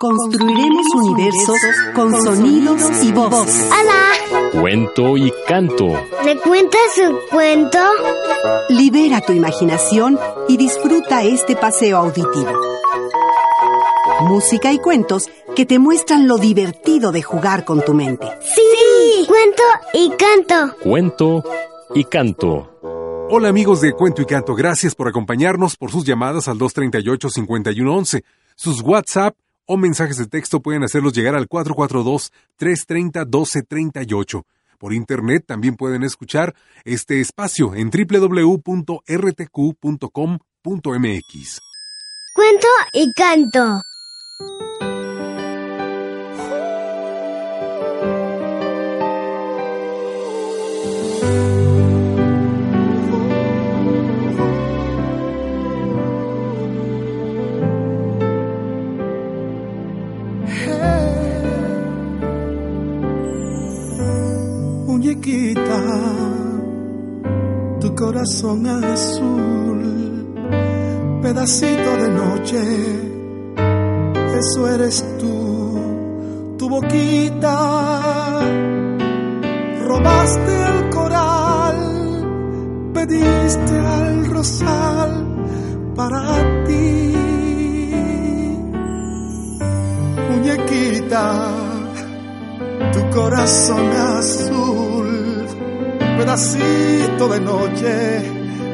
Construiremos universos con sonidos y voz. ¡Hola! Cuento y canto. ¿Me cuentas un cuento? Libera tu imaginación y disfruta este paseo auditivo. Música y cuentos que te muestran lo divertido de jugar con tu mente. ¡Sí! Cuento y canto. Cuento y canto. Hola amigos de Cuento y Canto, gracias por acompañarnos por sus llamadas al 238-5111, sus WhatsApp o mensajes de texto pueden hacerlos llegar al 442-330-1238. Por internet también pueden escuchar este espacio en www.rtq.com.mx. Cuento y canto. Muñequita, tu corazón azul, pedacito de noche, eso eres tú, tu boquita, robaste el coral, pediste al rosal para ti, muñequita tu corazón azul, pedacito de noche,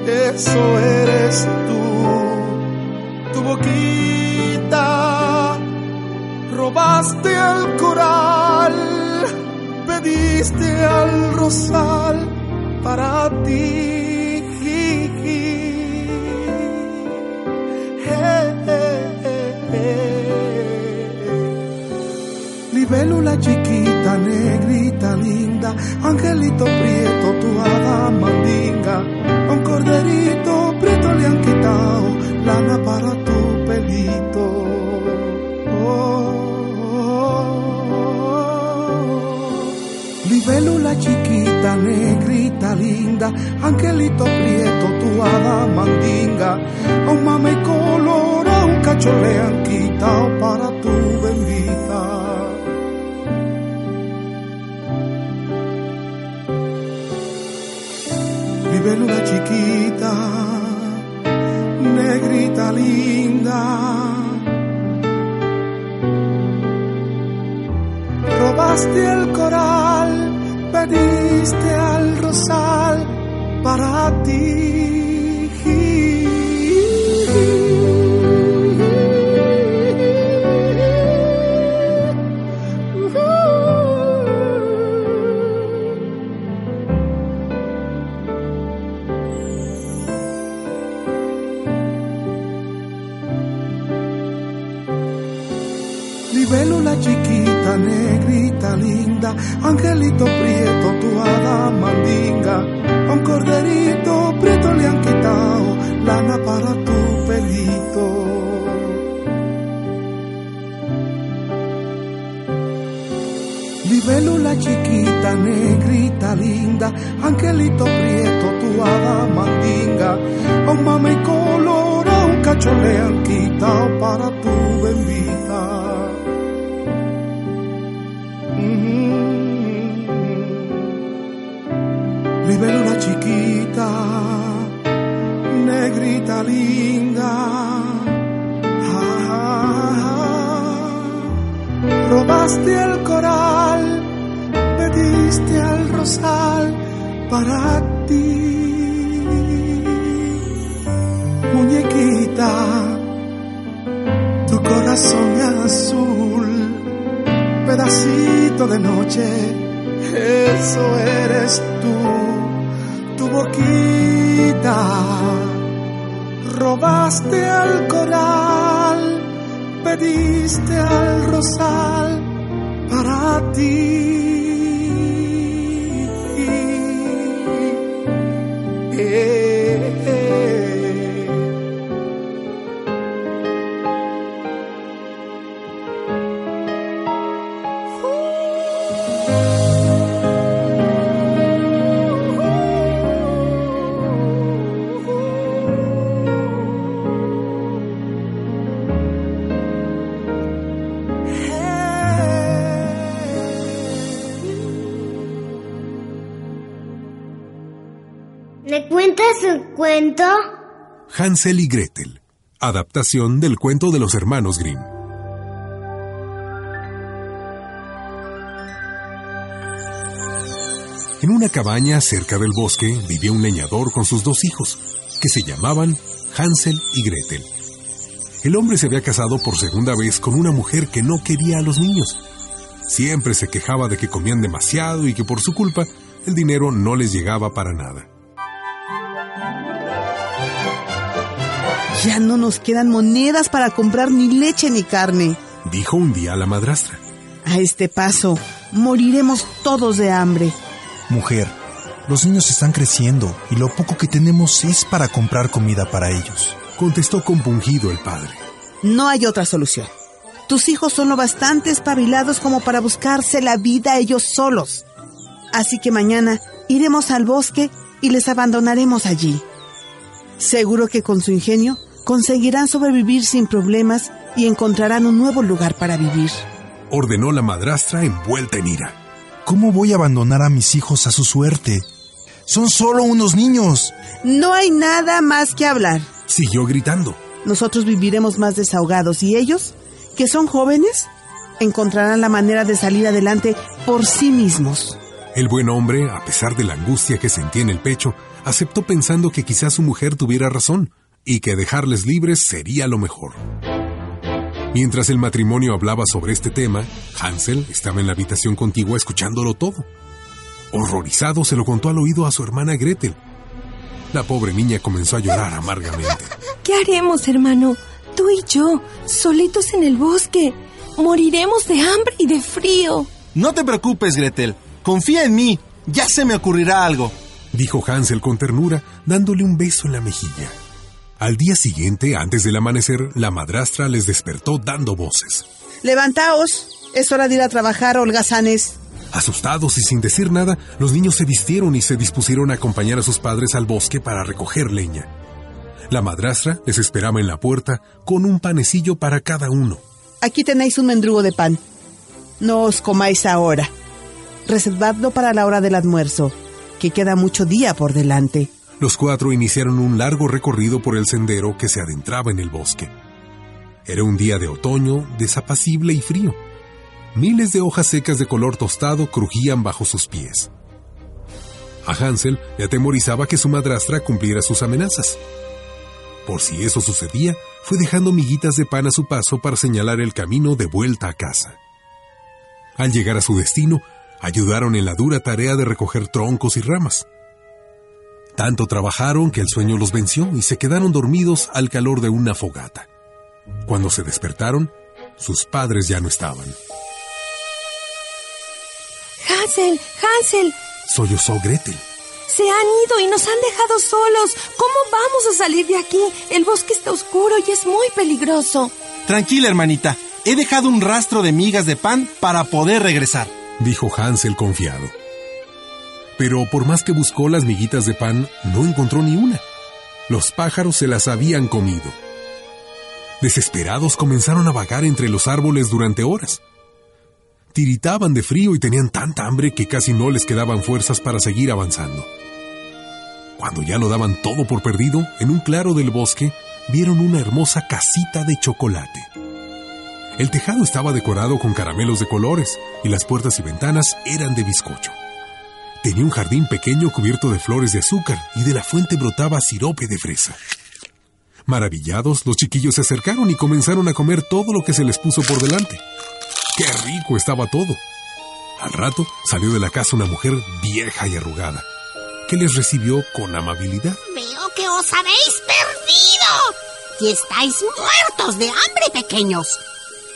eso eres tú, tu boquita, robaste el coral, pediste al rosal para ti. Angelito prieto, tu hada mandinga, un corderito prieto le han quitado lana para tu pelito. Oh, Libélula chiquita, negrita, linda, angelito prieto, tu hada mandinga, un mame color, un cacho le han quitado para linda. Robaste el coral, pediste al rosal para ti. Angelito prieto, tu hada mandinga, un corderito prieto le han quitado lana para tu pelito. Libélula chiquita, negrita, linda, angelito prieto, tu hada mandinga, un mame color, un cacho le han quitado para tu linda. Ah, ah, ah. Robaste el coral, pediste al rosal para ti. Muñequita, tu corazón azul, pedacito de noche, eso eres tú tu boquita, robaste al coral, pediste al rosal para ti. ¿Me cuentas un cuento? Hansel y Gretel. Adaptación del cuento de los hermanos Grimm. En una cabaña cerca del bosque vivía un leñador con sus dos hijos, que se llamaban Hansel y Gretel. El hombre se había casado por segunda vez con una mujer que no quería a los niños. Siempre se quejaba de que comían demasiado y que por su culpa el dinero no les llegaba para nada. Ya no nos quedan monedas para comprar ni leche ni carne. Dijo un día la madrastra. A este paso, moriremos todos de hambre. Mujer, los niños están creciendo y lo poco que tenemos es para comprar comida para ellos. Contestó compungido el padre. No hay otra solución. Tus hijos son lo bastante espabilados como para buscarse la vida ellos solos. Así que mañana iremos al bosque y les abandonaremos allí. Seguro que con su ingenio conseguirán sobrevivir sin problemas y encontrarán un nuevo lugar para vivir. Ordenó la madrastra envuelta en ira. ¿Cómo voy a abandonar a mis hijos a su suerte? Son solo unos niños. No hay nada más que hablar. Siguió gritando. Nosotros viviremos más desahogados y ellos, que son jóvenes, encontrarán la manera de salir adelante por sí mismos. El buen hombre, a pesar de la angustia que sentía en el pecho, aceptó pensando que quizás su mujer tuviera razón y que dejarles libres sería lo mejor. Mientras el matrimonio hablaba sobre este tema, Hansel estaba en la habitación contigua escuchándolo todo. Horrorizado se lo contó al oído a su hermana Gretel. La pobre niña comenzó a llorar amargamente. ¿Qué haremos, hermano? Tú y yo, solitos en el bosque. Moriremos de hambre y de frío. No te preocupes, Gretel. Confía en mí. Ya se me ocurrirá algo. Dijo Hansel con ternura, dándole un beso en la mejilla. Al día siguiente, antes del amanecer, la madrastra les despertó dando voces. Levantaos. Es hora de ir a trabajar, holgazanes. Asustados y sin decir nada, los niños se vistieron y se dispusieron a acompañar a sus padres al bosque para recoger leña. La madrastra les esperaba en la puerta con un panecillo para cada uno. Aquí tenéis un mendrugo de pan. No os comáis ahora. Reservadlo para la hora del almuerzo, que queda mucho día por delante. Los cuatro iniciaron un largo recorrido por el sendero que se adentraba en el bosque. Era un día de otoño, desapacible y frío. Miles de hojas secas de color tostado crujían bajo sus pies. A Hansel le atemorizaba que su madrastra cumpliera sus amenazas. Por si eso sucedía, fue dejando miguitas de pan a su paso para señalar el camino de vuelta a casa. Al llegar a su destino, ayudaron en la dura tarea de recoger troncos y ramas. Tanto trabajaron que el sueño los venció y se quedaron dormidos al calor de una fogata. Cuando se despertaron, sus padres ya no estaban. Hansel, Hansel, Sollozó Gretel. se han ido y nos han dejado solos. ¿Cómo vamos a salir de aquí? El bosque está oscuro y es muy peligroso. Tranquila, hermanita. He dejado un rastro de migas de pan para poder regresar. dijo Hansel confiado. Pero por más que buscó las miguitas de pan, no encontró ni una. Los pájaros se las habían comido. Desesperados comenzaron a vagar entre los árboles durante horas. Tiritaban de frío y tenían tanta hambre que casi no les quedaban fuerzas para seguir avanzando. Cuando ya lo daban todo por perdido, en un claro del bosque vieron una hermosa casita de chocolate. El tejado estaba decorado con caramelos de colores y las puertas y ventanas eran de bizcocho. Tenía un jardín pequeño cubierto de flores de azúcar y de la fuente brotaba sirope de fresa. Maravillados, los chiquillos se acercaron y comenzaron a comer todo lo que se les puso por delante. ¡Qué rico estaba todo! Al rato salió de la casa una mujer vieja y arrugada, que les recibió con amabilidad. Veo que os habéis perdido y estáis muertos de hambre, pequeños.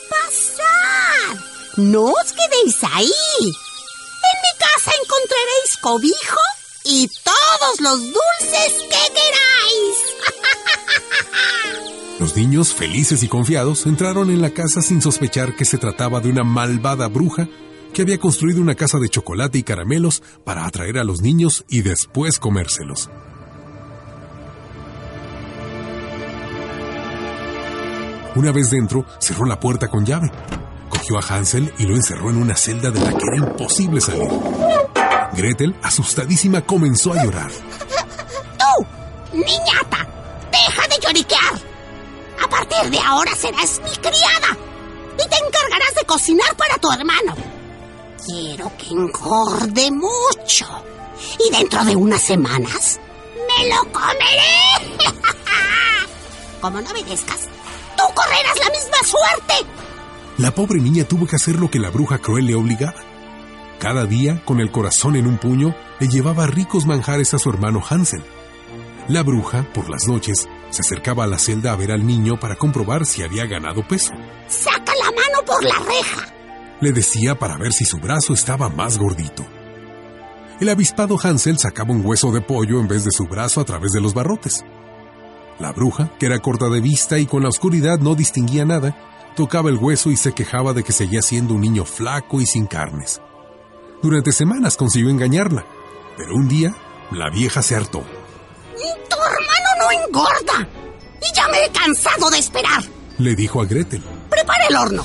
Pasad, no os quedéis ahí. Encontraréis cobijo y todos los dulces que queráis. Los niños, felices y confiados, entraron en la casa sin sospechar que se trataba de una malvada bruja que había construido una casa de chocolate y caramelos para atraer a los niños y después comérselos. Una vez dentro, cerró la puerta con llave. Cogió a Hansel y lo encerró en una celda de la que era imposible salir. Gretel, asustadísima, comenzó a llorar. ¡Tú Niñata, deja de lloriquear. A partir de ahora serás mi criada y te encargarás de cocinar para tu hermano. Quiero que engorde mucho y dentro de unas semanas me lo comeré. Como no obedezcas, tú correrás la misma suerte. La pobre niña tuvo que hacer lo que la bruja cruel le obligaba. Cada día, con el corazón en un puño, le llevaba ricos manjares a su hermano Hansel. La bruja, por las noches, se acercaba a la celda a ver al niño para comprobar si había ganado peso. Saca la mano por la reja. Le decía para ver si su brazo estaba más gordito. El avispado Hansel sacaba un hueso de pollo en vez de su brazo a través de los barrotes. La bruja, que era corta de vista y con la oscuridad no distinguía nada, tocaba el hueso y se quejaba de que seguía siendo un niño flaco y sin carnes. Durante semanas consiguió engañarla, pero un día la vieja se hartó. Tu hermano no engorda y ya me he cansado de esperar, Le dijo a Gretel. Prepara el horno,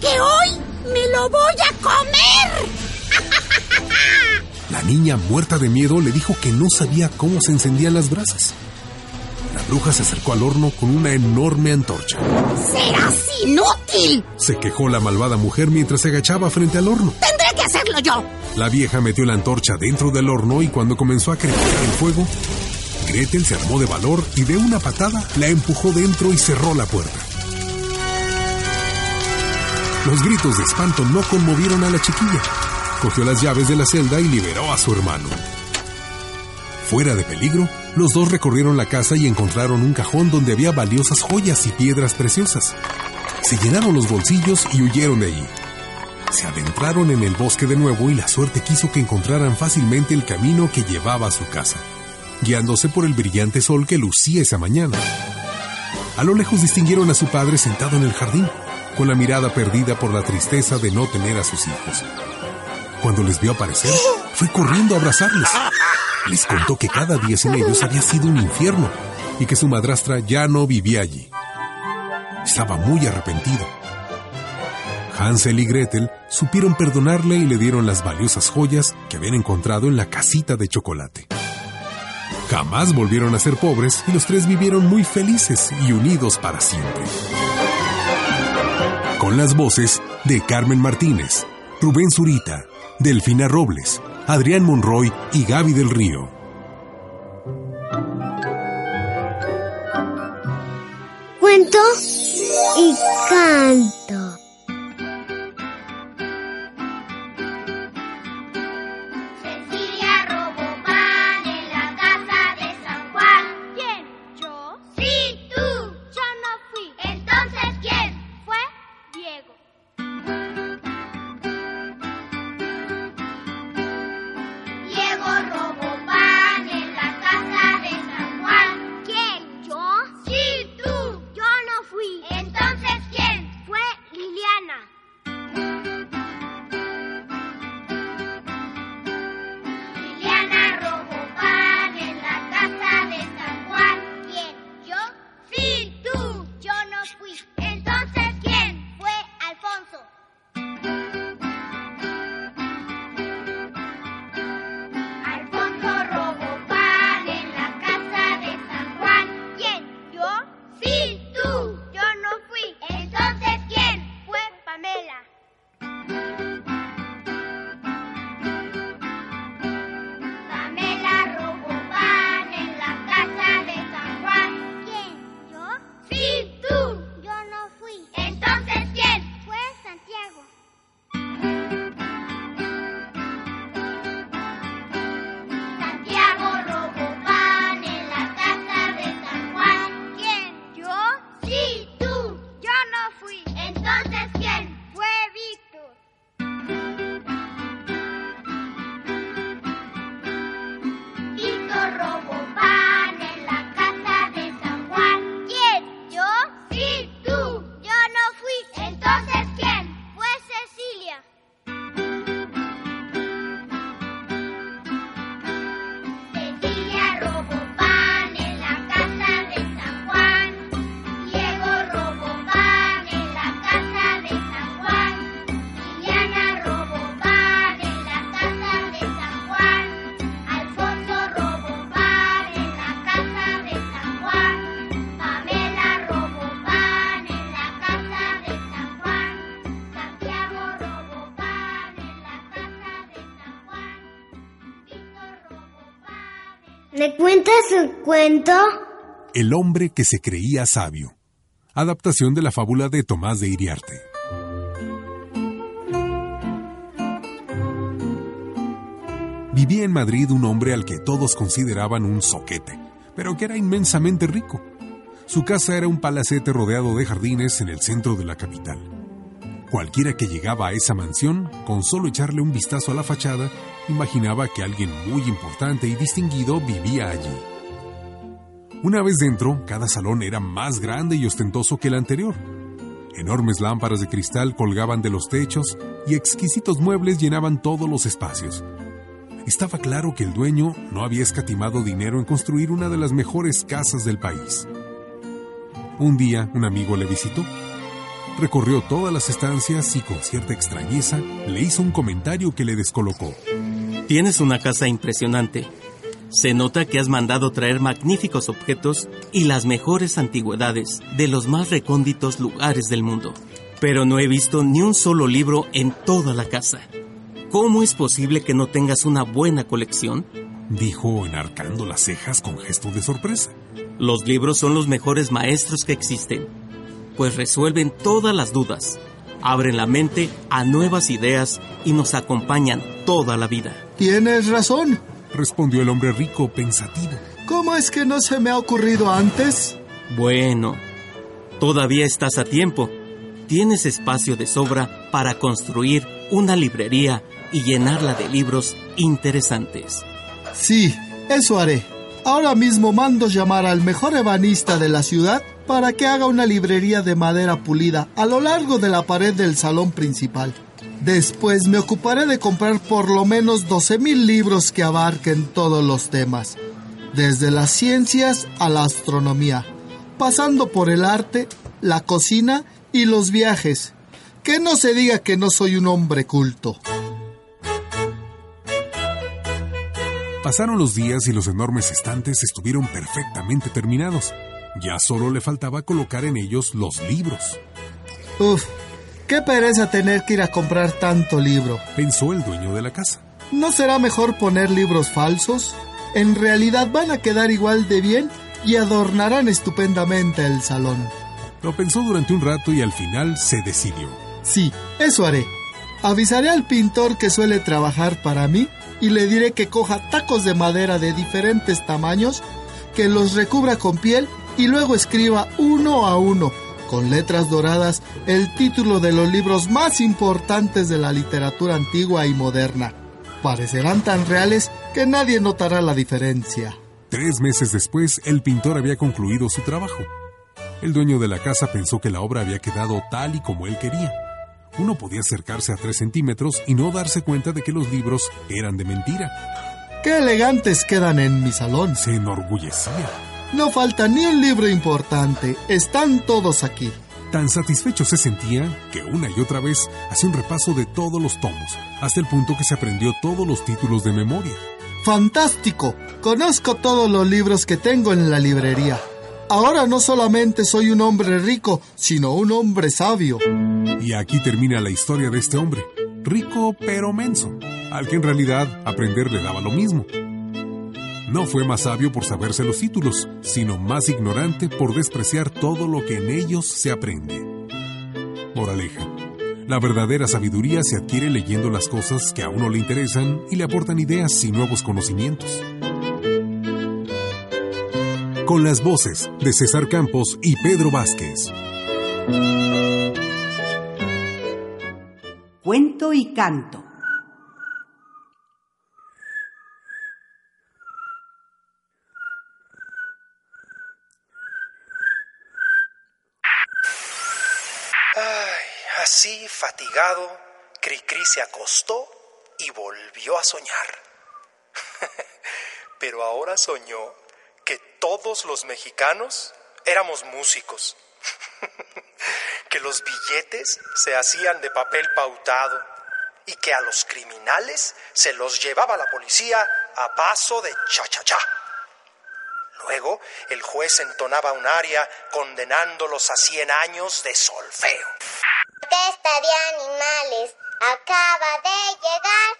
que hoy me lo voy a comer. La niña, muerta de miedo, le dijo que no sabía cómo se encendían las brasas. Bruja se acercó al horno con una enorme antorcha. Serás inútil. Se quejó la malvada mujer mientras se agachaba frente al horno. Tendré que hacerlo yo. La vieja metió la antorcha dentro del horno y cuando comenzó a crecer el fuego, Gretel se armó de valor y de una patada la empujó dentro y cerró la puerta. Los gritos de espanto no conmovieron a la chiquilla. Cogió las llaves de la celda y liberó a su hermano. Fuera de peligro, los dos recorrieron la casa y encontraron un cajón donde había valiosas joyas y piedras preciosas. Se llenaron los bolsillos y huyeron de allí. Se adentraron en el bosque de nuevo y la suerte quiso que encontraran fácilmente el camino que llevaba a su casa, guiándose por el brillante sol que lucía esa mañana. A lo lejos distinguieron a su padre sentado en el jardín, con la mirada perdida por la tristeza de no tener a sus hijos. Cuando les vio aparecer, fue corriendo a abrazarles. Les contó que cada día sin ellos había sido un infierno y que su madrastra ya no vivía allí. Estaba muy arrepentido. Hansel y Gretel supieron perdonarle y le dieron las valiosas joyas que habían encontrado en la casita de chocolate. Jamás volvieron a ser pobres y los tres vivieron muy felices y unidos para siempre. Con las voces de Carmen Martínez, Rubén Zurita, Delfina Robles, Adrián Monroy y Gaby del Río. Cuento y canto. Cuento? El hombre que se creía sabio. Adaptación de la fábula de Tomás de Iriarte. Vivía en Madrid un hombre al que todos consideraban un soquete, pero que era inmensamente rico. Su casa era un palacete rodeado de jardines en el centro de la capital. Cualquiera que llegaba a esa mansión, con solo echarle un vistazo a la fachada, imaginaba que alguien muy importante y distinguido vivía allí. Una vez dentro, cada salón era más grande y ostentoso que el anterior. Enormes lámparas de cristal colgaban de los techos y exquisitos muebles llenaban todos los espacios. Estaba claro que el dueño no había escatimado dinero en construir una de las mejores casas del país. Un día un amigo le visitó. Recorrió todas las estancias y con cierta extrañeza le hizo un comentario que le descolocó. Tienes una casa impresionante. Se nota que has mandado traer magníficos objetos y las mejores antigüedades de los más recónditos lugares del mundo. Pero no he visto ni un solo libro en toda la casa. ¿Cómo es posible que no tengas una buena colección? Dijo enarcando las cejas con gesto de sorpresa. Los libros son los mejores maestros que existen, pues resuelven todas las dudas, abren la mente a nuevas ideas y nos acompañan toda la vida. Tienes razón, respondió el hombre rico pensativo. ¿Cómo es que no se me ha ocurrido antes? Bueno, todavía estás a tiempo. Tienes espacio de sobra para construir una librería y llenarla de libros interesantes. Sí, eso haré. Ahora mismo mando llamar al mejor ebanista de la ciudad para que haga una librería de madera pulida a lo largo de la pared del salón principal. Después me ocuparé de comprar por lo menos 12.000 libros que abarquen todos los temas, desde las ciencias a la astronomía, pasando por el arte, la cocina y los viajes. Que no se diga que no soy un hombre culto. Pasaron los días y los enormes estantes estuvieron perfectamente terminados. Ya solo le faltaba colocar en ellos los libros. Uf, qué pereza tener que ir a comprar tanto libro, pensó el dueño de la casa. ¿No será mejor poner libros falsos? En realidad van a quedar igual de bien y adornarán estupendamente el salón. Lo pensó durante un rato y al final se decidió. Sí, eso haré. Avisaré al pintor que suele trabajar para mí y le diré que coja tacos de madera de diferentes tamaños, que los recubra con piel y luego escriba uno a uno, con letras doradas, el título de los libros más importantes de la literatura antigua y moderna. Parecerán tan reales que nadie notará la diferencia. Tres meses después, el pintor había concluido su trabajo. El dueño de la casa pensó que la obra había quedado tal y como él quería. Uno podía acercarse a tres centímetros y no darse cuenta de que los libros eran de mentira. ¡Qué elegantes quedan en mi salón! Se enorgullecía. No falta ni un libro importante. Están todos aquí. Tan satisfecho se sentía que una y otra vez hacía un repaso de todos los tomos, hasta el punto que se aprendió todos los títulos de memoria. ¡Fantástico! Conozco todos los libros que tengo en la librería. Ahora no solamente soy un hombre rico, sino un hombre sabio. Y aquí termina la historia de este hombre, rico pero menso, al que en realidad aprender le daba lo mismo. No fue más sabio por saberse los títulos, sino más ignorante por despreciar todo lo que en ellos se aprende. Moraleja. La verdadera sabiduría se adquiere leyendo las cosas que a uno le interesan y le aportan ideas y nuevos conocimientos con las voces de César Campos y Pedro Vázquez. Cuento y canto. Ay, así fatigado, Cricri se acostó y volvió a soñar. Pero ahora soñó que todos los mexicanos éramos músicos, que los billetes se hacían de papel pautado y que a los criminales se los llevaba la policía a paso de cha-cha-cha. Luego el juez entonaba un aria condenándolos a 100 años de solfeo. Orquesta de animales acaba de llegar,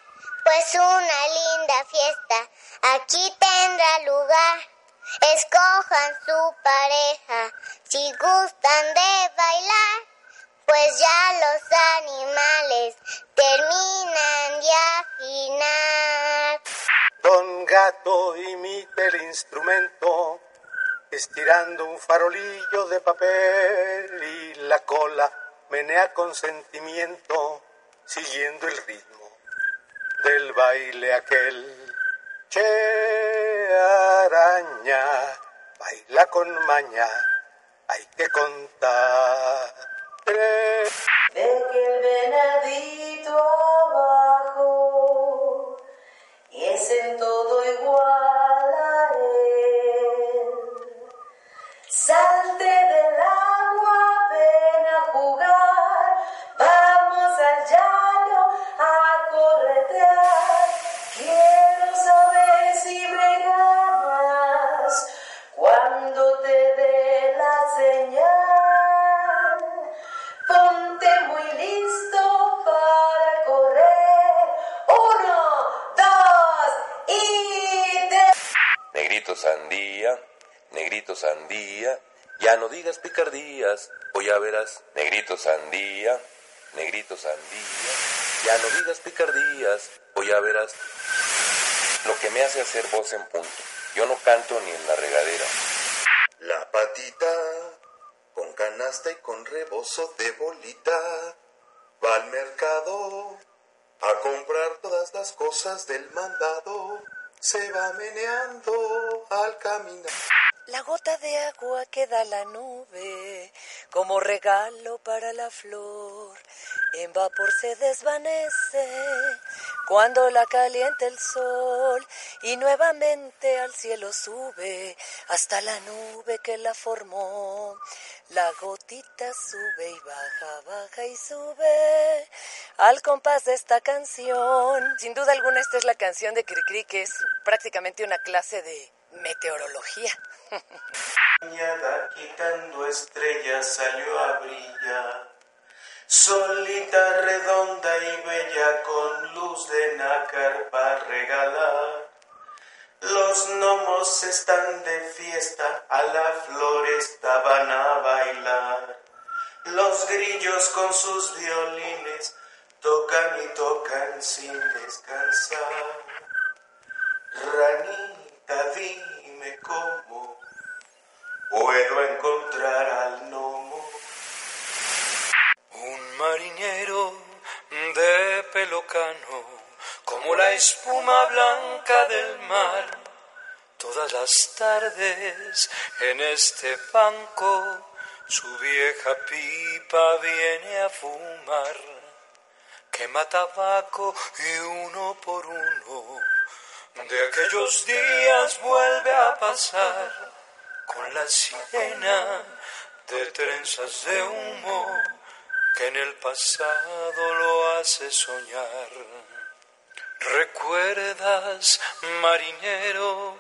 pues una linda fiesta aquí tendrá lugar. Escojan su pareja si gustan de bailar, pues ya los animales terminan de afinar. Don Gato imita el instrumento, estirando un farolillo de papel y la cola menea con sentimiento, siguiendo el ritmo del baile aquel. Che araña, baila con maña, hay que contar. Tres. Ve que el venadito abajo y es en todo igual Negrito sandía, negrito sandía, ya no digas picardías, o ya verás. Negrito sandía, negrito sandía, ya no digas picardías, o ya verás. Lo que me hace hacer voz en punto. Yo no canto ni en la regadera. La patita con canasta y con rebozo de bolita va al mercado a comprar todas las cosas del mandado. Se va meneando al caminar. La gota de agua que da la nube como regalo para la flor. En vapor se desvanece cuando la calienta el sol y nuevamente al cielo sube hasta la nube que la formó. La gotita sube y baja, baja y sube al compás de esta canción. Sin duda alguna esta es la canción de Cricri que es prácticamente una clase de meteorología. Quitando estrellas salió a brillar, solita, redonda y bella con luz de nácar para regalar. Los gnomos están de fiesta, a la floresta van a bailar. Los grillos con sus violines tocan y tocan sin descansar. Ranita, dime cómo puedo encontrar al gnomo. Un marinero de pelo cano, como la espuma blanca del mar. Todas las tardes en este banco su vieja pipa viene a fumar. Quema tabaco y uno por uno de aquellos días vuelve a pasar con la sirena de trenzas de humo que en el pasado lo hace soñar. ¿Recuerdas, marinero,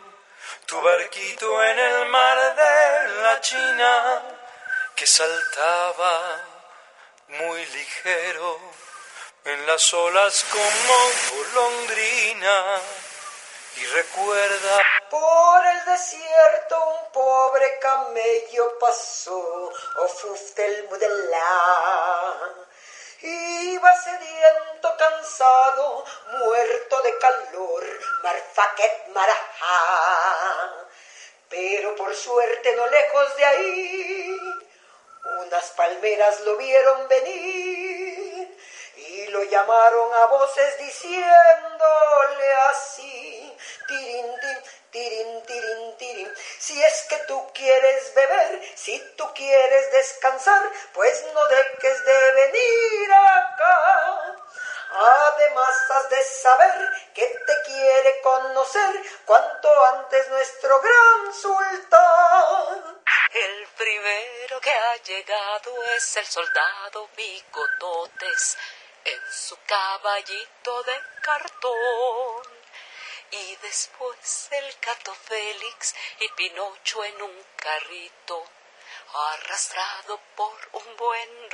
tu barquito en el mar de la China que saltaba muy ligero en las olas como golondrina? Y recuerda Por el desierto un pobre camello pasó, o fuftel mudelá. Iba sediento, cansado, muerto de calor, marfaquet marajá. Pero por suerte no lejos de ahí, unas palmeras lo vieron venir y lo llamaron a voces diciéndole así, tirin, tin, tirin, tirin, tirin. Si es que tú quieres beber, si tú quieres descansar, pues no dejes de venir acá. Además has de saber que te quiere conocer cuanto antes nuestro gran sultán. El primero que ha llegado es el soldado Bigototes en su caballito de cartón. Y después el gato Félix y Pinocho en un carrito, arrastrado por un buen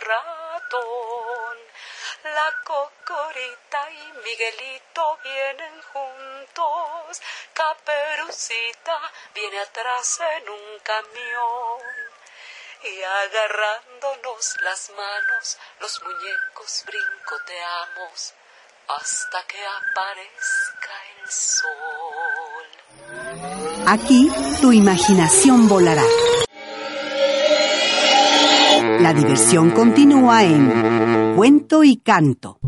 La cocorita y Miguelito vienen juntos. Caperucita viene atrás en un camión. Y agarrándonos las manos, los muñecos brincoteamos hasta que aparezca el sol. Aquí tu imaginación volará. La diversión continúa en Cuento y Canto.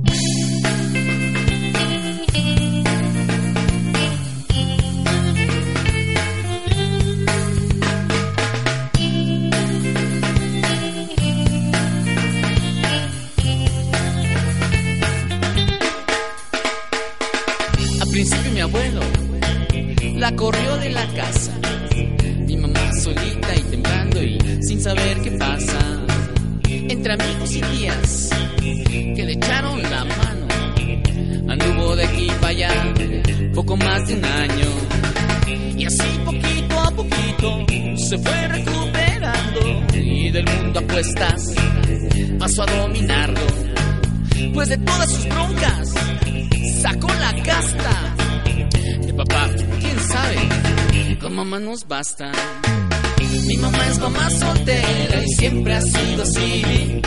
Mi mamá es mamá soltera y siempre ha sido así.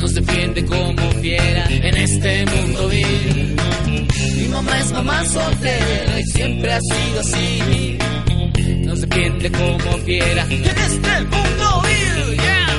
Nos defiende como fiera en este mundo vil. Mi mamá es mamá soltera y siempre ha sido así. Nos defiende como fiera en este mundo vil. Yeah.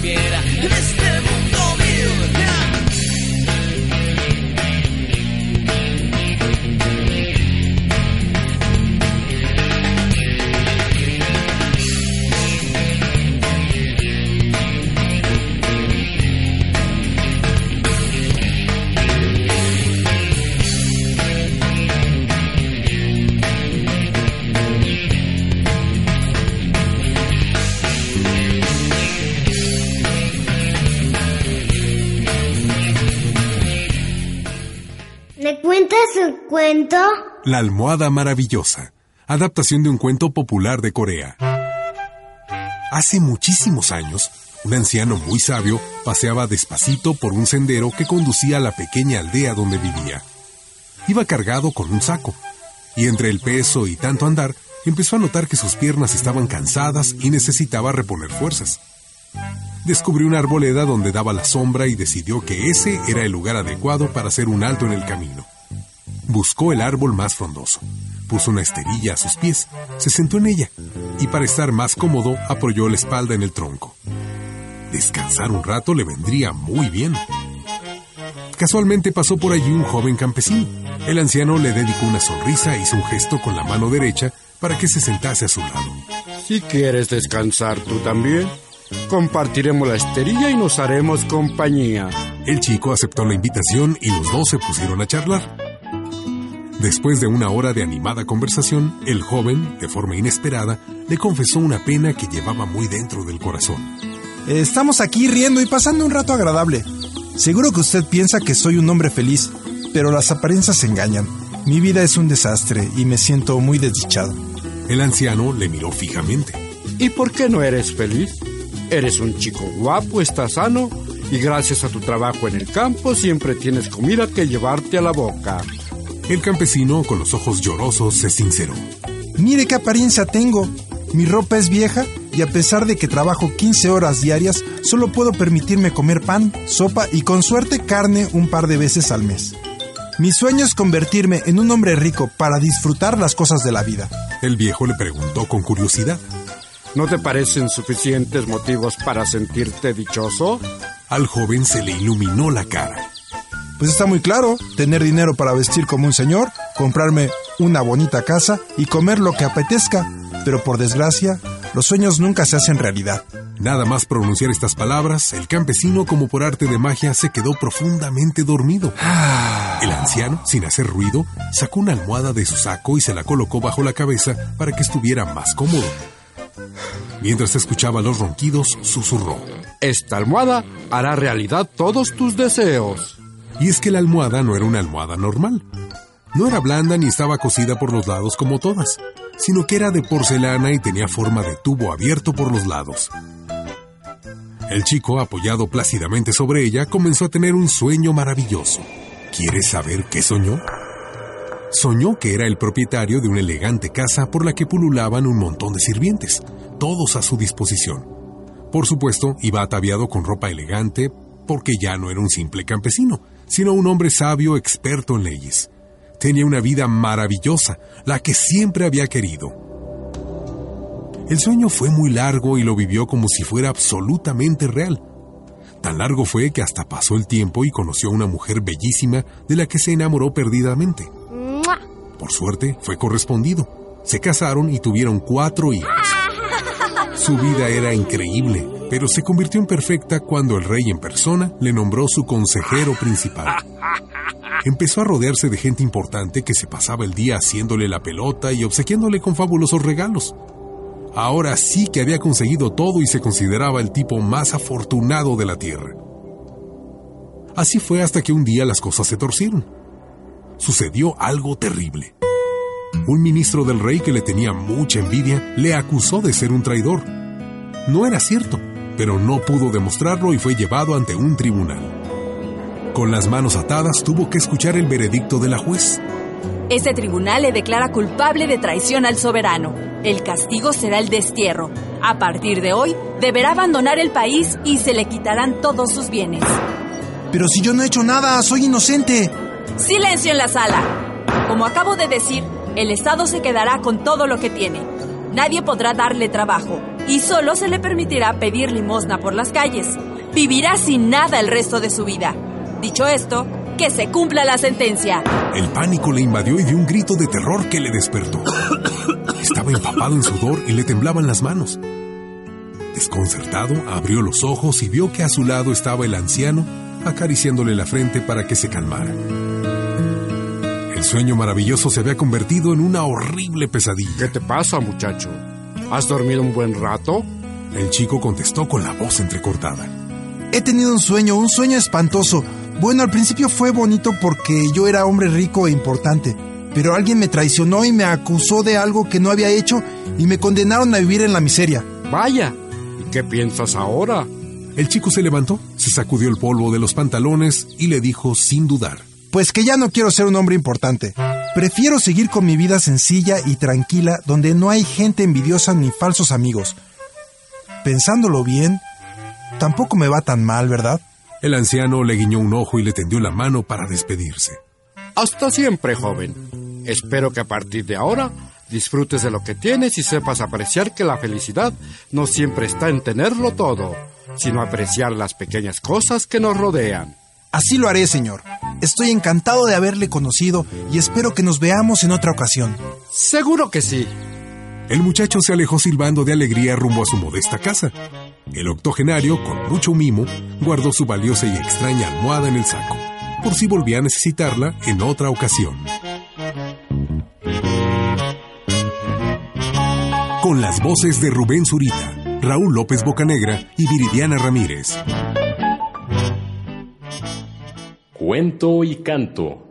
como La almohada maravillosa, adaptación de un cuento popular de Corea. Hace muchísimos años, un anciano muy sabio paseaba despacito por un sendero que conducía a la pequeña aldea donde vivía. Iba cargado con un saco, y entre el peso y tanto andar, empezó a notar que sus piernas estaban cansadas y necesitaba reponer fuerzas. Descubrió una arboleda donde daba la sombra y decidió que ese era el lugar adecuado para hacer un alto en el camino. Buscó el árbol más frondoso, puso una esterilla a sus pies, se sentó en ella y para estar más cómodo apoyó la espalda en el tronco. Descansar un rato le vendría muy bien. Casualmente pasó por allí un joven campesino. El anciano le dedicó una sonrisa e hizo un gesto con la mano derecha para que se sentase a su lado. Si quieres descansar tú también, compartiremos la esterilla y nos haremos compañía. El chico aceptó la invitación y los dos se pusieron a charlar. Después de una hora de animada conversación, el joven, de forma inesperada, le confesó una pena que llevaba muy dentro del corazón. Estamos aquí riendo y pasando un rato agradable. Seguro que usted piensa que soy un hombre feliz, pero las apariencias engañan. Mi vida es un desastre y me siento muy desdichado. El anciano le miró fijamente. ¿Y por qué no eres feliz? Eres un chico guapo, estás sano y gracias a tu trabajo en el campo siempre tienes comida que llevarte a la boca. El campesino, con los ojos llorosos, se sinceró. Mire qué apariencia tengo. Mi ropa es vieja y a pesar de que trabajo 15 horas diarias, solo puedo permitirme comer pan, sopa y con suerte carne un par de veces al mes. Mi sueño es convertirme en un hombre rico para disfrutar las cosas de la vida. El viejo le preguntó con curiosidad. ¿No te parecen suficientes motivos para sentirte dichoso? Al joven se le iluminó la cara. Pues está muy claro, tener dinero para vestir como un señor, comprarme una bonita casa y comer lo que apetezca, pero por desgracia, los sueños nunca se hacen realidad. Nada más pronunciar estas palabras, el campesino, como por arte de magia, se quedó profundamente dormido. El anciano, sin hacer ruido, sacó una almohada de su saco y se la colocó bajo la cabeza para que estuviera más cómodo. Mientras escuchaba los ronquidos, susurró. Esta almohada hará realidad todos tus deseos. Y es que la almohada no era una almohada normal. No era blanda ni estaba cosida por los lados como todas, sino que era de porcelana y tenía forma de tubo abierto por los lados. El chico, apoyado plácidamente sobre ella, comenzó a tener un sueño maravilloso. ¿Quieres saber qué soñó? Soñó que era el propietario de una elegante casa por la que pululaban un montón de sirvientes, todos a su disposición. Por supuesto, iba ataviado con ropa elegante porque ya no era un simple campesino, sino un hombre sabio experto en leyes. Tenía una vida maravillosa, la que siempre había querido. El sueño fue muy largo y lo vivió como si fuera absolutamente real. Tan largo fue que hasta pasó el tiempo y conoció a una mujer bellísima de la que se enamoró perdidamente. Por suerte, fue correspondido. Se casaron y tuvieron cuatro hijos. Su vida era increíble, pero se convirtió en perfecta cuando el rey en persona le nombró su consejero principal. Empezó a rodearse de gente importante que se pasaba el día haciéndole la pelota y obsequiándole con fabulosos regalos. Ahora sí que había conseguido todo y se consideraba el tipo más afortunado de la Tierra. Así fue hasta que un día las cosas se torcieron. Sucedió algo terrible. Un ministro del rey que le tenía mucha envidia le acusó de ser un traidor. No era cierto, pero no pudo demostrarlo y fue llevado ante un tribunal. Con las manos atadas tuvo que escuchar el veredicto de la juez. Este tribunal le declara culpable de traición al soberano. El castigo será el destierro. A partir de hoy, deberá abandonar el país y se le quitarán todos sus bienes. Pero si yo no he hecho nada, soy inocente. Silencio en la sala. Como acabo de decir, el Estado se quedará con todo lo que tiene. Nadie podrá darle trabajo y solo se le permitirá pedir limosna por las calles. Vivirá sin nada el resto de su vida. Dicho esto, que se cumpla la sentencia. El pánico le invadió y dio un grito de terror que le despertó. Estaba empapado en sudor y le temblaban las manos. Desconcertado, abrió los ojos y vio que a su lado estaba el anciano acariciándole la frente para que se calmara. El sueño maravilloso se había convertido en una horrible pesadilla. ¿Qué te pasa, muchacho? ¿Has dormido un buen rato? El chico contestó con la voz entrecortada. He tenido un sueño, un sueño espantoso. Bueno, al principio fue bonito porque yo era hombre rico e importante, pero alguien me traicionó y me acusó de algo que no había hecho y me condenaron a vivir en la miseria. Vaya, ¿y qué piensas ahora? El chico se levantó, se sacudió el polvo de los pantalones y le dijo sin dudar. Pues que ya no quiero ser un hombre importante. Prefiero seguir con mi vida sencilla y tranquila donde no hay gente envidiosa ni falsos amigos. Pensándolo bien, tampoco me va tan mal, ¿verdad? El anciano le guiñó un ojo y le tendió la mano para despedirse. Hasta siempre, joven. Espero que a partir de ahora disfrutes de lo que tienes y sepas apreciar que la felicidad no siempre está en tenerlo todo, sino apreciar las pequeñas cosas que nos rodean. Así lo haré, señor. Estoy encantado de haberle conocido y espero que nos veamos en otra ocasión. Seguro que sí. El muchacho se alejó silbando de alegría rumbo a su modesta casa. El octogenario, con mucho mimo, guardó su valiosa y extraña almohada en el saco, por si volvía a necesitarla en otra ocasión. con las voces de Rubén Zurita, Raúl López Bocanegra y Viridiana Ramírez. Cuento y canto.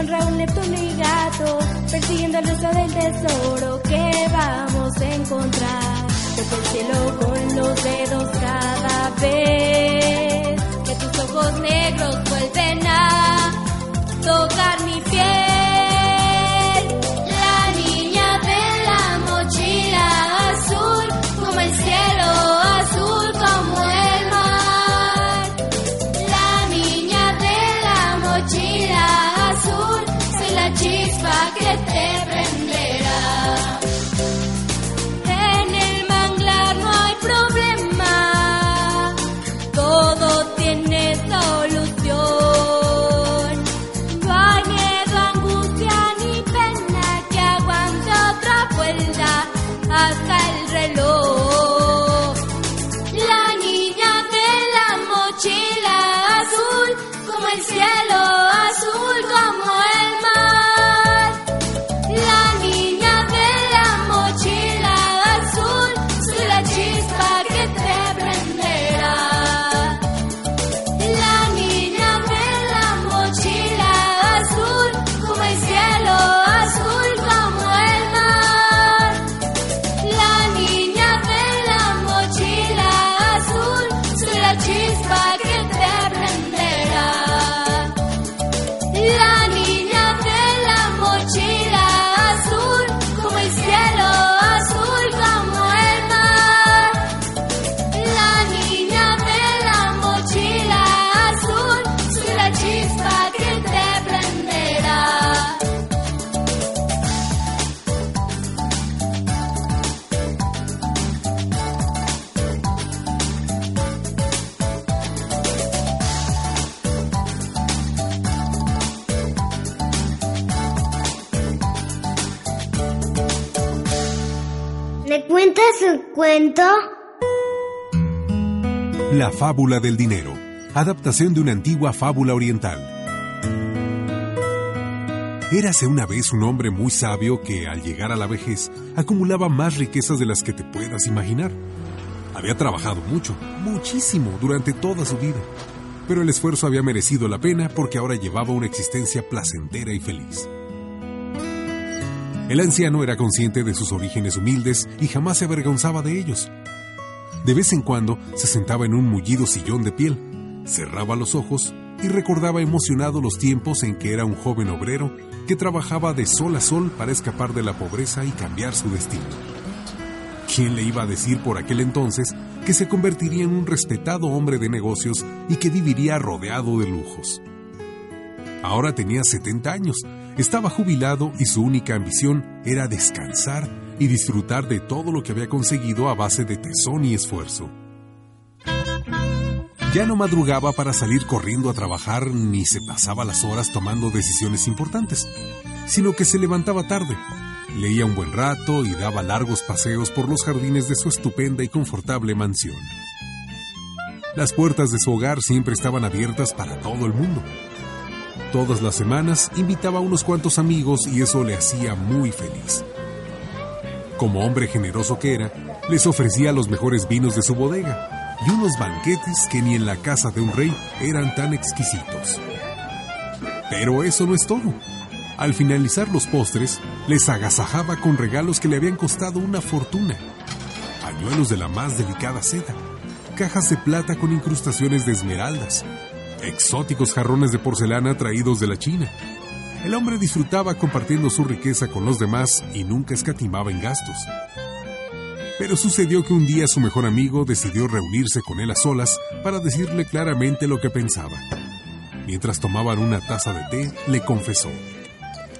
Con Raúl, Neptuno y Gato, persiguiendo el resto del tesoro que vamos a encontrar. Toco el cielo con los dedos cada vez que tus ojos negros vuelven a tocar cuento? La fábula del dinero, adaptación de una antigua fábula oriental. Érase una vez un hombre muy sabio que, al llegar a la vejez, acumulaba más riquezas de las que te puedas imaginar. Había trabajado mucho, muchísimo, durante toda su vida, pero el esfuerzo había merecido la pena porque ahora llevaba una existencia placentera y feliz. El anciano era consciente de sus orígenes humildes y jamás se avergonzaba de ellos. De vez en cuando se sentaba en un mullido sillón de piel, cerraba los ojos y recordaba emocionado los tiempos en que era un joven obrero que trabajaba de sol a sol para escapar de la pobreza y cambiar su destino. ¿Quién le iba a decir por aquel entonces que se convertiría en un respetado hombre de negocios y que viviría rodeado de lujos? Ahora tenía 70 años, estaba jubilado y su única ambición era descansar y disfrutar de todo lo que había conseguido a base de tesón y esfuerzo. Ya no madrugaba para salir corriendo a trabajar ni se pasaba las horas tomando decisiones importantes, sino que se levantaba tarde, leía un buen rato y daba largos paseos por los jardines de su estupenda y confortable mansión. Las puertas de su hogar siempre estaban abiertas para todo el mundo. Todas las semanas invitaba a unos cuantos amigos y eso le hacía muy feliz. Como hombre generoso que era, les ofrecía los mejores vinos de su bodega y unos banquetes que ni en la casa de un rey eran tan exquisitos. Pero eso no es todo. Al finalizar los postres, les agasajaba con regalos que le habían costado una fortuna. Pañuelos de la más delicada seda, cajas de plata con incrustaciones de esmeraldas, exóticos jarrones de porcelana traídos de la China. El hombre disfrutaba compartiendo su riqueza con los demás y nunca escatimaba en gastos. Pero sucedió que un día su mejor amigo decidió reunirse con él a solas para decirle claramente lo que pensaba. Mientras tomaban una taza de té, le confesó.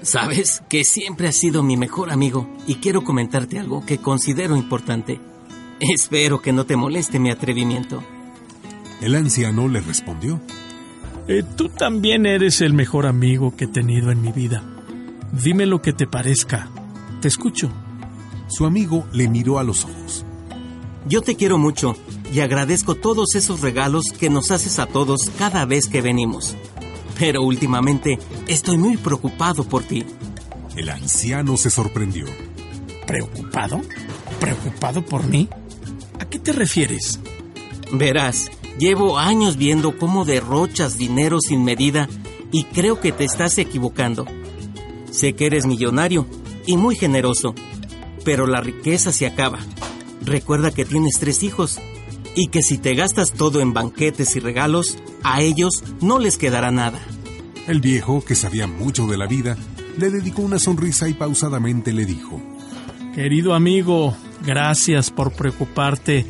Sabes que siempre has sido mi mejor amigo y quiero comentarte algo que considero importante. Espero que no te moleste mi atrevimiento. El anciano le respondió. Eh, tú también eres el mejor amigo que he tenido en mi vida. Dime lo que te parezca. Te escucho. Su amigo le miró a los ojos. Yo te quiero mucho y agradezco todos esos regalos que nos haces a todos cada vez que venimos. Pero últimamente estoy muy preocupado por ti. El anciano se sorprendió. ¿Preocupado? ¿Preocupado por mí? ¿A qué te refieres? Verás, llevo años viendo cómo derrochas dinero sin medida y creo que te estás equivocando. Sé que eres millonario y muy generoso, pero la riqueza se acaba. Recuerda que tienes tres hijos y que si te gastas todo en banquetes y regalos, a ellos no les quedará nada. El viejo, que sabía mucho de la vida, le dedicó una sonrisa y pausadamente le dijo, Querido amigo, gracias por preocuparte,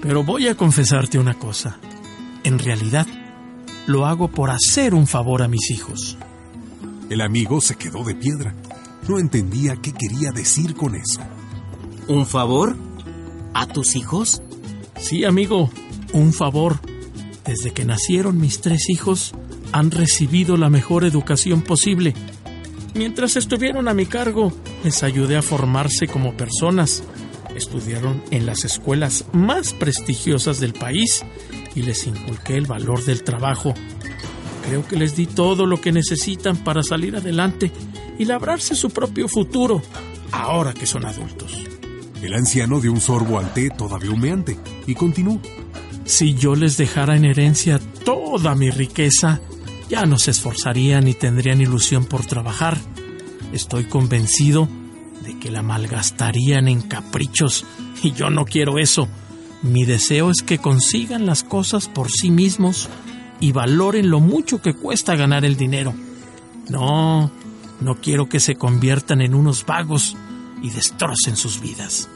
pero voy a confesarte una cosa. En realidad, lo hago por hacer un favor a mis hijos. El amigo se quedó de piedra. No entendía qué quería decir con eso. ¿Un favor? ¿A tus hijos? Sí, amigo, un favor. Desde que nacieron mis tres hijos, han recibido la mejor educación posible. Mientras estuvieron a mi cargo, les ayudé a formarse como personas. Estudiaron en las escuelas más prestigiosas del país y les inculqué el valor del trabajo. Creo que les di todo lo que necesitan para salir adelante y labrarse su propio futuro, ahora que son adultos. El anciano dio un sorbo al té todavía humeante y continuó. Si yo les dejara en herencia toda mi riqueza, ya no se esforzarían ni tendrían ilusión por trabajar. Estoy convencido de que la malgastarían en caprichos y yo no quiero eso. Mi deseo es que consigan las cosas por sí mismos y valoren lo mucho que cuesta ganar el dinero. No, no quiero que se conviertan en unos vagos y destrocen sus vidas.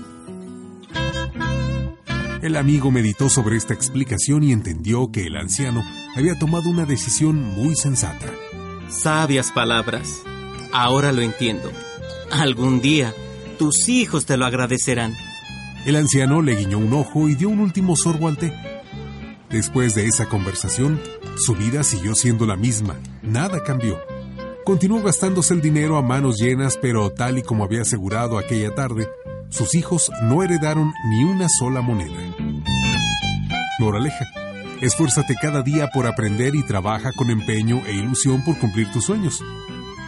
El amigo meditó sobre esta explicación y entendió que el anciano había tomado una decisión muy sensata. Sabias palabras. Ahora lo entiendo. Algún día tus hijos te lo agradecerán. El anciano le guiñó un ojo y dio un último sorbo al té. Después de esa conversación, su vida siguió siendo la misma. Nada cambió. Continuó gastándose el dinero a manos llenas, pero tal y como había asegurado aquella tarde, sus hijos no heredaron ni una sola moneda. Moraleja. Esfuérzate cada día por aprender y trabaja con empeño e ilusión por cumplir tus sueños.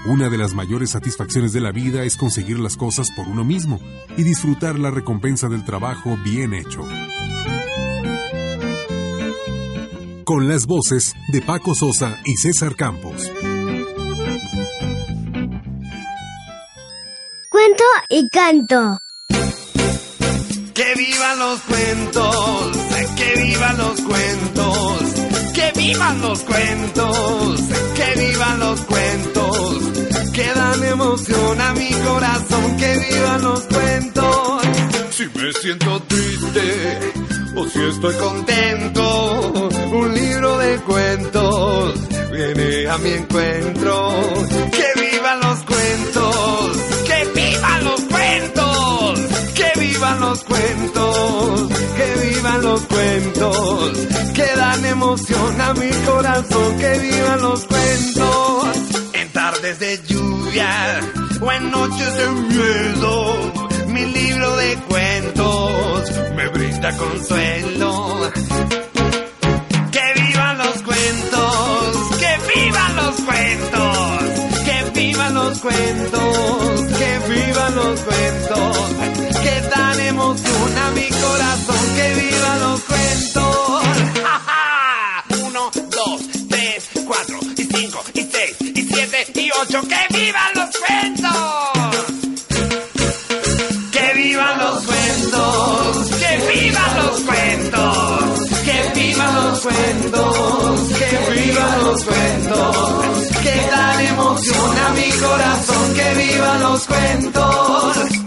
Una de las mayores satisfacciones de la vida es conseguir las cosas por uno mismo y disfrutar la recompensa del trabajo bien hecho. Con las voces de Paco Sosa y César Campos. Cuento y canto. Que vivan los cuentos, que vivan los cuentos, que vivan los cuentos, que vivan los cuentos, que dan emoción a mi corazón, que vivan los cuentos. Si me siento triste o si estoy contento, un libro de cuentos viene a mi encuentro. Que vivan los cuentos, que vivan los cuentos, que vivan los cuentos, que vivan los cuentos, que dan emoción a mi corazón, que vivan los cuentos. En tardes de lluvia o en noches de miedo. Mi libro de cuentos me brinda consuelo. Que vivan los cuentos, que vivan los cuentos, que vivan los cuentos, que vivan los cuentos, que dan emoción a mi corazón, que vivan los cuentos. que vivan los cuentos. Que vivan los cuentos, que vivan los cuentos, que vivan los cuentos, que vivan los cuentos. Que tan emociona mi corazón, que vivan los cuentos.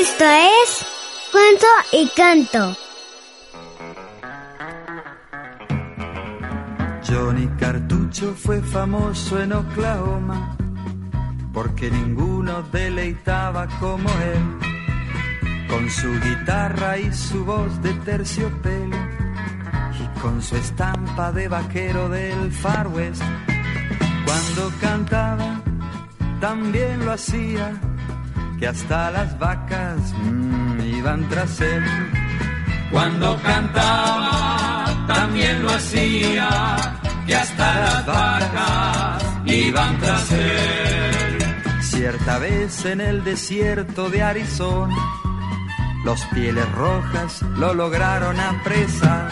Esto es Cuento y Canto. Johnny Cartucho fue famoso en Oklahoma porque ninguno deleitaba como él, con su guitarra y su voz de terciopelo y con su estampa de vaquero del Far West. Cuando cantaba, también lo hacía, que hasta las vacas mm, iban tras él. Cuando cantaba, también lo hacía, que hasta las vacas iban tras él. Cierta vez en el desierto de Arizona, los pieles rojas lo lograron apresar.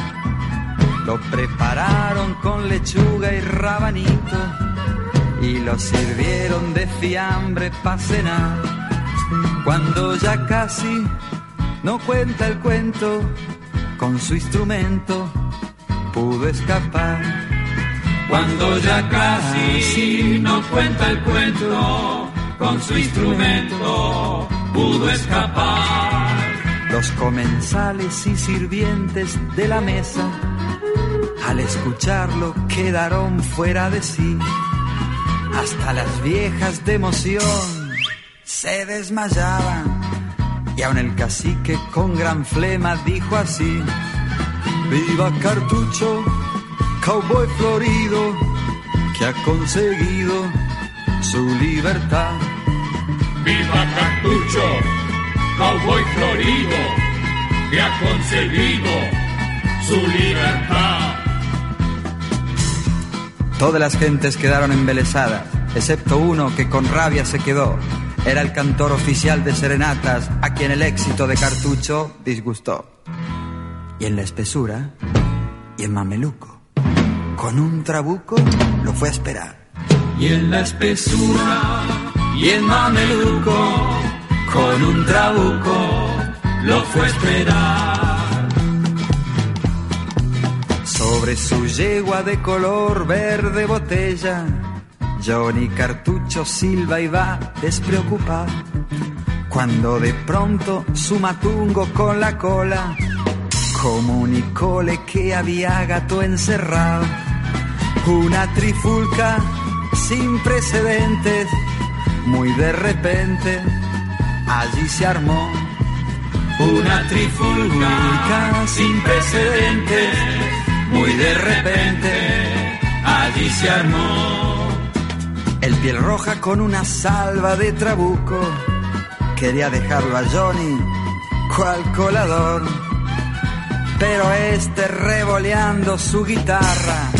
Lo prepararon con lechuga y rabanito y lo sirvieron de fiambre para cenar. Cuando ya casi no cuenta el cuento, con su instrumento pudo escapar. Cuando ya casi no cuenta el cuento, con su instrumento pudo escapar. Los comensales y sirvientes de la mesa, al escucharlo, quedaron fuera de sí. Hasta las viejas de emoción se desmayaban. Y aun el cacique con gran flema dijo así: Viva Cartucho, cowboy florido, que ha conseguido su libertad. Viva Cartucho, cowboy florido, que ha conseguido su libertad. Todas las gentes quedaron embelesadas, excepto uno que con rabia se quedó. Era el cantor oficial de serenatas a quien el éxito de Cartucho disgustó. Y en la espesura, y en Mameluco, con un trabuco lo fue a esperar. Y en la espesura, y en Mameluco, con un trabuco lo fue a esperar. Sobre su yegua de color verde botella, Johnny Cartucho silba y va despreocupado. Cuando de pronto su matungo con la cola comunicóle que había gato encerrado. Una trifulca sin precedentes, muy de repente, allí se armó. Una trifulca sin precedentes, muy de repente, allí se armó. El piel roja con una salva de trabuco quería dejarlo a Johnny cual colador. Pero este revoleando su guitarra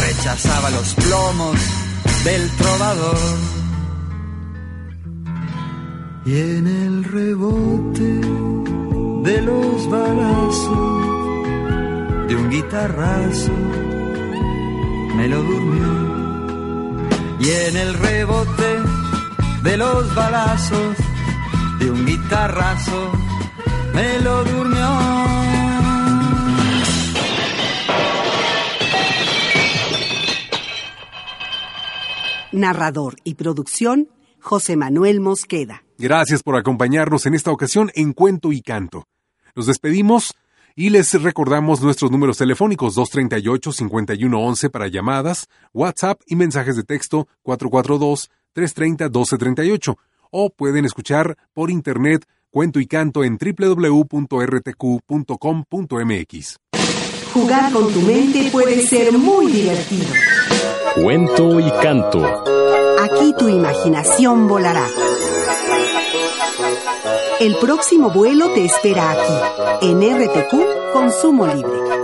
rechazaba los plomos del trovador. Y en el rebote de los balazos de un guitarrazo me lo durmió. Y en el rebote de los balazos de un guitarrazo me lo durmió. Narrador y producción, José Manuel Mosqueda. Gracias por acompañarnos en esta ocasión en Cuento y Canto. Nos despedimos Y les recordamos nuestros números telefónicos 238-5111 para llamadas, WhatsApp y mensajes de texto 442-330-1238. O pueden escuchar por internet cuento y canto en www.rtq.com.mx. Jugar con tu mente puede ser muy divertido. Cuento y canto. Aquí tu imaginación volará. El próximo vuelo te espera aquí, en RTQ Consumo Libre.